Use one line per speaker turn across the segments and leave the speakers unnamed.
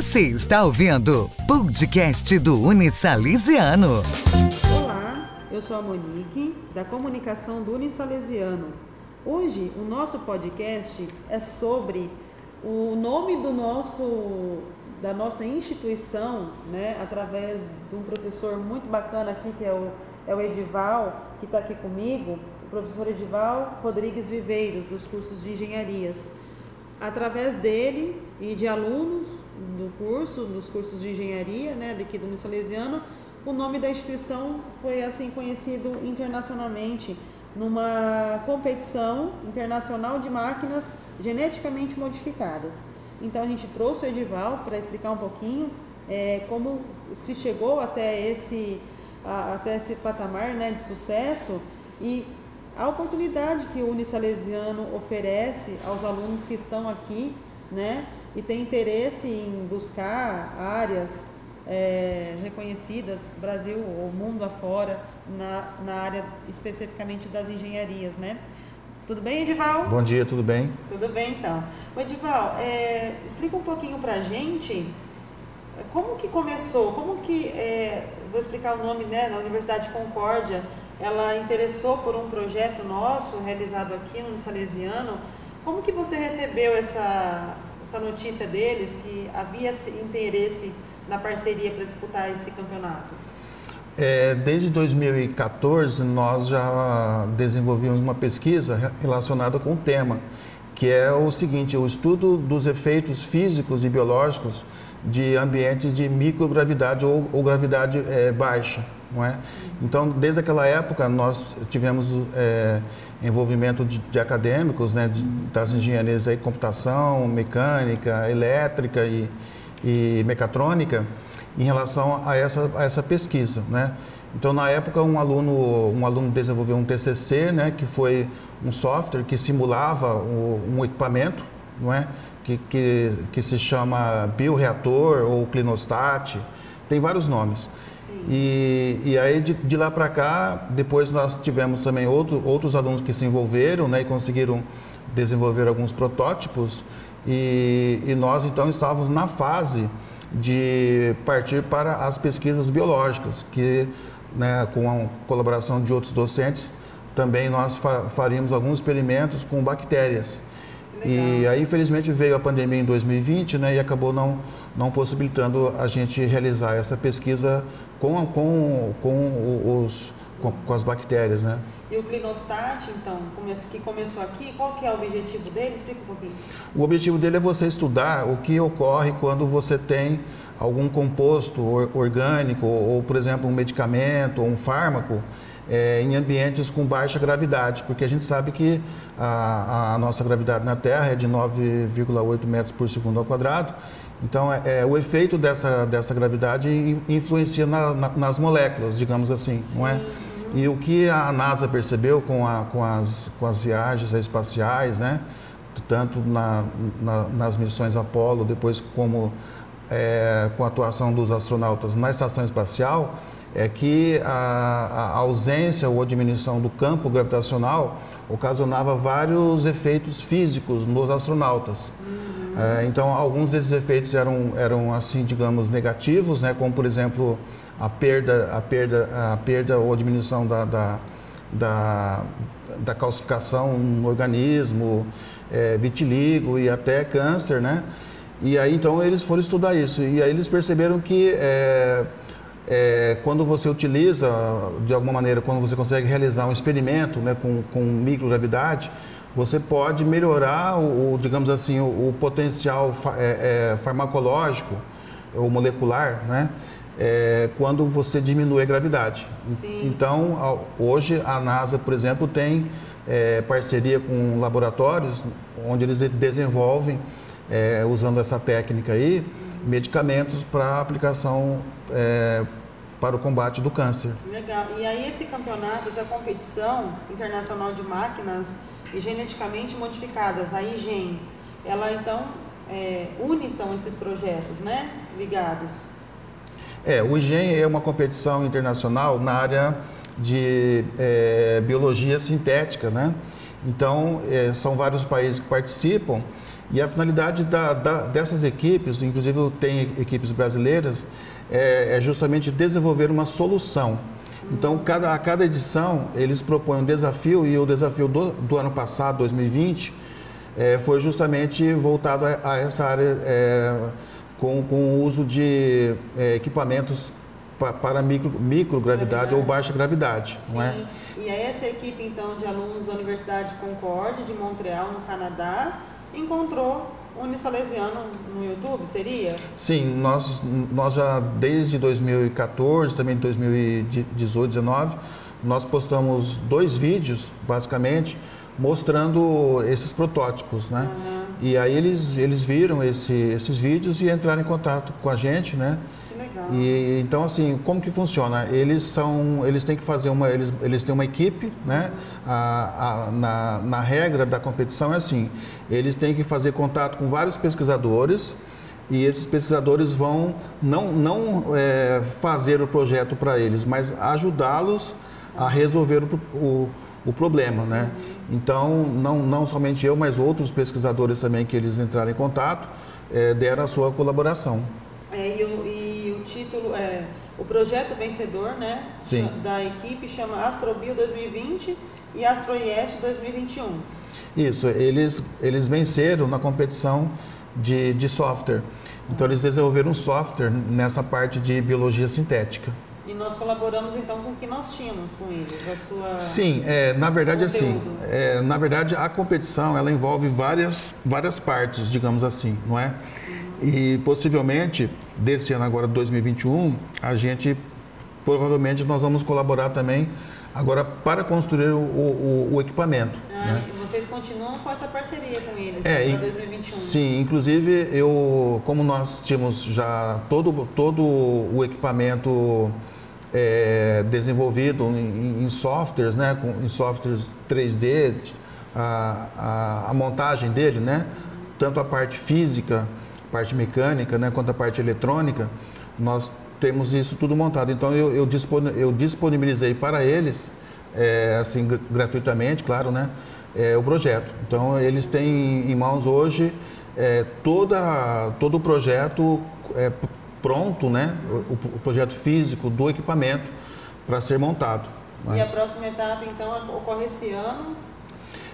Você está ouvindo podcast do Unisalesiano.
Olá, eu sou a Monique, da comunicação do Unisalesiano. Hoje, o nosso podcast é sobre o nome do nosso da nossa instituição, né, através de um professor muito bacana aqui, que é o, é o Edival, que está aqui comigo, o professor Edival Rodrigues Viveiros, dos cursos de engenharias. Através dele e de alunos do curso, dos cursos de engenharia, né, daqui do Salesiano, o nome da instituição foi assim conhecido internacionalmente numa competição internacional de máquinas geneticamente modificadas. Então a gente trouxe o Edival para explicar um pouquinho é, como se chegou até esse, a, até esse patamar né, de sucesso e a oportunidade que o Unisalesiano oferece aos alunos que estão aqui né, e tem interesse em buscar áreas é, reconhecidas, Brasil ou mundo afora, na, na área especificamente das engenharias, né? Tudo bem, Edival?
Bom dia, tudo bem?
Tudo bem, então. O Edival, é, explica um pouquinho para a gente como que começou, como que, é, vou explicar o nome, né, na Universidade Concórdia, ela interessou por um projeto nosso, realizado aqui no Salesiano. Como que você recebeu essa, essa notícia deles, que havia interesse na parceria para disputar esse campeonato?
É, desde 2014, nós já desenvolvemos uma pesquisa relacionada com o tema, que é o seguinte: o estudo dos efeitos físicos e biológicos de ambientes de microgravidade ou, ou gravidade é, baixa. Não é? Então, desde aquela época, nós tivemos é, envolvimento de, de acadêmicos né, de, das engenharias aí, computação, mecânica, elétrica e, e mecatrônica em relação a essa, a essa pesquisa, né? Então, na época, um aluno, um aluno desenvolveu um TCC, né, que foi um software que simulava o, um equipamento, não é? Que, que, que se chama bioreator ou clinostat, tem vários nomes. E, e aí, de, de lá para cá, depois nós tivemos também outro, outros alunos que se envolveram né, e conseguiram desenvolver alguns protótipos. E, e nós, então, estávamos na fase de partir para as pesquisas biológicas, que né, com a colaboração de outros docentes, também nós fa faríamos alguns experimentos com bactérias. E aí, infelizmente, veio a pandemia em 2020 né, e acabou não, não possibilitando a gente realizar essa pesquisa com, com, com, os, com, com as bactérias. Né?
E o clinostat, então, que começou aqui, qual que é o objetivo dele? Explica um pouquinho.
O objetivo dele é você estudar o que ocorre quando você tem algum composto orgânico, ou, por exemplo, um medicamento ou um fármaco, é, em ambientes com baixa gravidade, porque a gente sabe que a, a nossa gravidade na Terra é de 9,8 metros por segundo ao quadrado. Então, é, é, o efeito dessa, dessa gravidade influencia na, na, nas moléculas, digamos assim, não é? E o que a NASA percebeu com, a, com, as, com as viagens espaciais, né? tanto na, na, nas missões Apollo, depois como é, com a atuação dos astronautas na estação espacial, é que a, a, ausência ou a diminuição do campo gravitacional ocasionava vários efeitos físicos nos astronautas. Uhum. É, então, alguns desses efeitos eram, eram assim, digamos, negativos, né? como, por exemplo, a perda, a perda, a perda ou a diminuição da, da, da, da calcificação no organismo, é, vitiligo e até câncer, né? E aí então eles foram estudar isso e aí eles perceberam que é, é, quando você utiliza de alguma maneira, quando você consegue realizar um experimento né, com, com microgravidade, você pode melhorar o, o digamos assim, o, o potencial é, é, farmacológico ou molecular, né? é, quando você diminui a gravidade. Sim. Então, hoje a NASA, por exemplo, tem é, parceria com laboratórios onde eles desenvolvem, é, usando essa técnica aí, medicamentos para aplicação é, para o combate do câncer.
Legal. E aí esse campeonato, essa competição internacional de máquinas geneticamente modificadas, a IGEM, ela então é, une então esses projetos, né, ligados.
É, o IGEM é uma competição internacional na área de é, biologia sintética, né? Então, é, são vários países que participam E a finalidade da, da, dessas equipes, inclusive tem equipes brasileiras, é, é justamente desenvolver uma solução. Então, cada, a cada edição, eles propõem um desafio, e o desafio do, do ano passado, 2020, é, foi justamente voltado a, a essa área é, com, com o uso de é, equipamentos pa, para micro, microgravidade ou baixa gravidade.
Sim.
Não é?
E aí essa equipe, então, de alunos da Universidade Concorde, de Montreal, no Canadá, encontrou o Unisalesiano no YouTube, seria?
Sim, nós, nós já desde 2014, também 2018, 2019, nós postamos dois vídeos, basicamente, mostrando esses protótipos, né? Uhum. E aí eles, eles viram esse, esses vídeos e entraram em contato com a gente, né? E então assim, como que funciona? Eles são, eles têm que fazer uma, eles, eles têm uma equipe, né? A, a, na, na regra da competição é assim, eles têm que fazer contato com vários pesquisadores e esses pesquisadores vão não não é, fazer o projeto para eles, mas ajudá-los a resolver o, o, o problema, né? Então não não somente eu, mas outros pesquisadores também que eles entraram em contato é, deram a sua colaboração.
É, e, e, o título é o projeto vencedor, né?
Sim.
Da equipe chama Astrobio 2020 e AstroIES 2021.
Isso, eles, eles venceram na competição de, de software. Então eles desenvolveram um software nessa parte de biologia sintética.
E nós colaboramos então com o que nós tínhamos com eles, a sua.
Sim, é, na verdade assim, é, na verdade a competição ela envolve várias, várias partes, digamos assim, não é? E possivelmente, desse ano agora, 2021, a gente, provavelmente, nós vamos colaborar também agora para construir o, o, o equipamento.
Ah, né? E vocês continuam com essa parceria com eles é, para 2021?
Sim, inclusive eu, como nós tínhamos já todo, todo o equipamento é, desenvolvido em, em, softwares, né, com, em softwares 3D, a, a, a montagem dele, né, tanto a parte física parte mecânica, né, quanto a parte eletrônica, nós temos isso tudo montado. Então eu, eu, eu disponibilizei para eles, é, assim gratuitamente, claro, né, é, o projeto. Então eles têm em mãos hoje é, toda, todo o projeto é, pronto, né, o, o, projeto físico do equipamento para ser montado.
Né? E a próxima etapa então ocorre esse ano?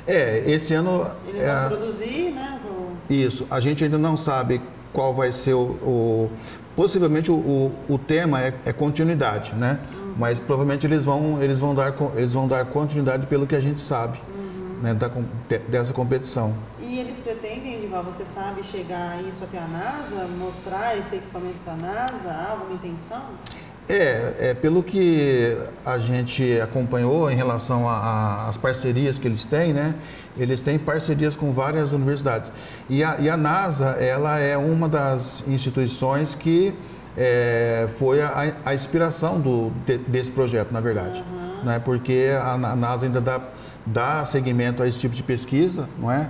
É, esse ano.
Eles vão é, produzir, né?
Isso. A gente ainda não sabe qual vai ser o. o possivelmente o, o, o, tema é, é continuidade, né? Uhum. Mas provavelmente eles vão, eles, vão dar, eles vão dar continuidade pelo que a gente sabe uhum. né, da, dessa competição.
E eles pretendem, Edival, você sabe, chegar isso até a NASA, mostrar esse equipamento para a NASA? Há alguma intenção?
É, é, pelo que a gente acompanhou em relação às parcerias que eles têm, né? Eles têm parcerias com várias universidades. E a, e a NASA, ela é uma das instituições que é, foi a, a, inspiração do, de, desse projeto, na verdade. Uhum. Né? Porque a, a, NASA ainda dá, dá seguimento a esse tipo de pesquisa, não é?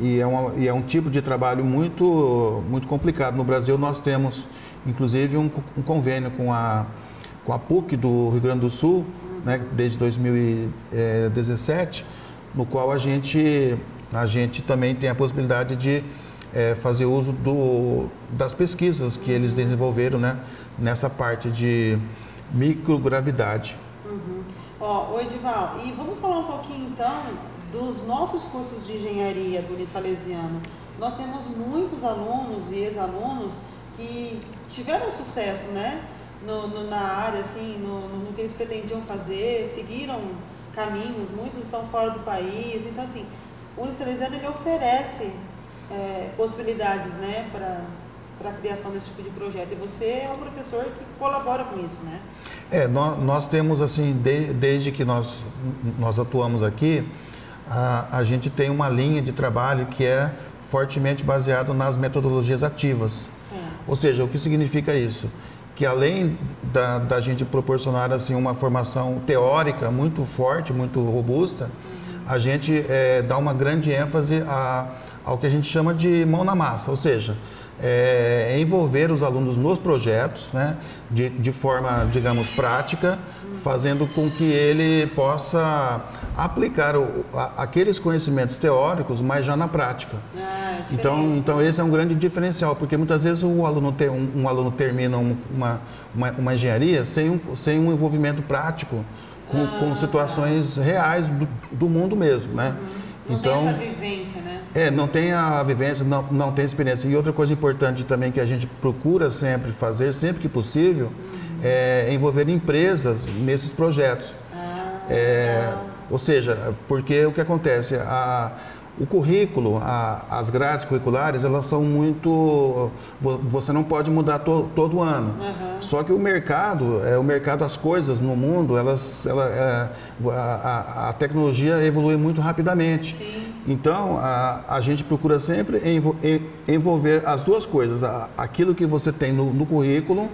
Uhum. E, é uma, e é um tipo de trabalho muito, muito complicado. No Brasil, nós temos inclusive um, um convênio com a, com a PUC do Rio Grande do Sul, né, desde 2017, no qual a gente, a gente também tem a possibilidade de é, fazer uso do, das pesquisas que eles desenvolveram né, nessa parte de microgravidade.
Uhum. Ó, o Edival, e vamos falar um pouquinho então dos nossos cursos de engenharia do Unisalesiano. Nós temos muitos alunos e ex-alunos que tiveram sucesso, né? No, no, na área, assim, no, no, que eles pretendiam fazer, seguiram caminhos, muitos estão fora do país. Então, assim, o Unicelesiano ele oferece é, possibilidades, né, para a criação desse tipo de projeto. E você é um professor que colabora com isso, né?
É, nós, nós temos, assim, de, desde que nós, nós atuamos aqui, a, a gente tem uma linha de trabalho que é fortemente baseado nas metodologias ativas. Ou seja, o que significa isso? Que além da, da gente proporcionar assim uma formação teórica muito forte, muito robusta, a gente é, dá uma grande ênfase a, ao que a gente chama de mão na massa, ou seja, é, envolver os alunos nos projetos, né, de, de forma, digamos, prática, fazendo com que ele possa aplicar o, a, aqueles conhecimentos teóricos, mas já na prática.
Ah, é
Então, então esse é um grande diferencial, porque muitas vezes o aluno tem, um, um aluno termina um- uma, uma, uma engenharia sem um, sem um envolvimento prático com,
Ah.
com situações reais do, do mundo mesmo, né?
Não
então,
tem essa vivência, né?
É, não tem a vivência, não, não tem experiência. E outra coisa importante também que a gente procura sempre fazer, sempre que possível, é envolver empresas nesses projetos.
Ah,
É, ou seja, porque o que acontece, a, o currículo, a- as grades curriculares, elas são muito. vo- Você não pode mudar to- todo ano. Só que o mercado, é, o mercado, as coisas no mundo, elas, ela, é, a, a- tecnologia evolui muito rapidamente. Então, a, a gente procura sempre envo- en- envolver as duas coisas, aquilo que você tem no, no currículo,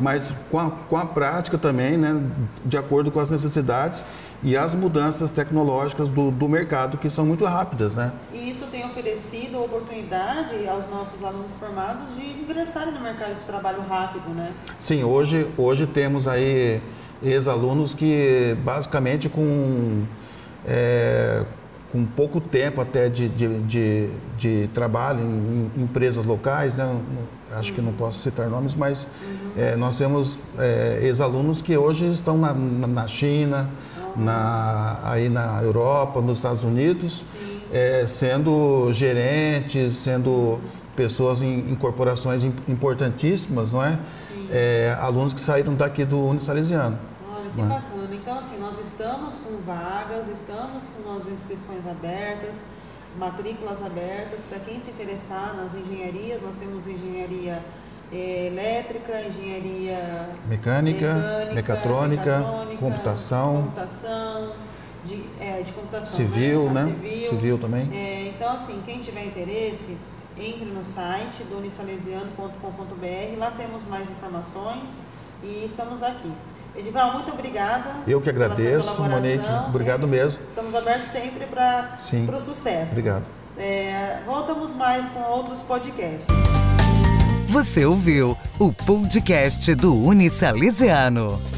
mas com a, com a prática também, né, de acordo com as necessidades e as mudanças tecnológicas do, do mercado, que são muito rápidas, né?
E isso tem oferecido a oportunidade aos nossos alunos formados de ingressarem no mercado de trabalho rápido, né?
Sim, hoje, hoje temos aí ex-alunos que basicamente com, é, com pouco tempo até de, de, de, de trabalho em, em empresas locais, né? Acho que não posso citar nomes, mas é, nós temos é, ex-alunos que hoje estão na, na na China, na, aí na Europa, nos Estados Unidos, é, sendo gerentes, sendo pessoas em, em corporações im- importantíssimas, não é? É, alunos que saíram daqui do Unisalesiano.
Olha, que
Né?
bacana. Então, assim, nós estamos com vagas, estamos com as inscrições abertas, matrículas abertas. Para quem se interessar nas engenharias, nós temos engenharia eh, elétrica, engenharia
Mecânica, mecatrônica,
mecatrônica,
computação,
computação, de, é, de computação,
civil,
né?
Né?
Civil.
Civil também.
É, então, assim, quem tiver interesse, entre no site do unisalesiano.com.br, lá temos mais informações e estamos aqui. Edival, muito obrigada.
Eu que agradeço, Monique. Obrigado
sempre.
mesmo.
Estamos abertos sempre para
Sim.
o sucesso.
Obrigado.
É, voltamos mais com outros podcasts.
Você ouviu o podcast do Unisalesiano.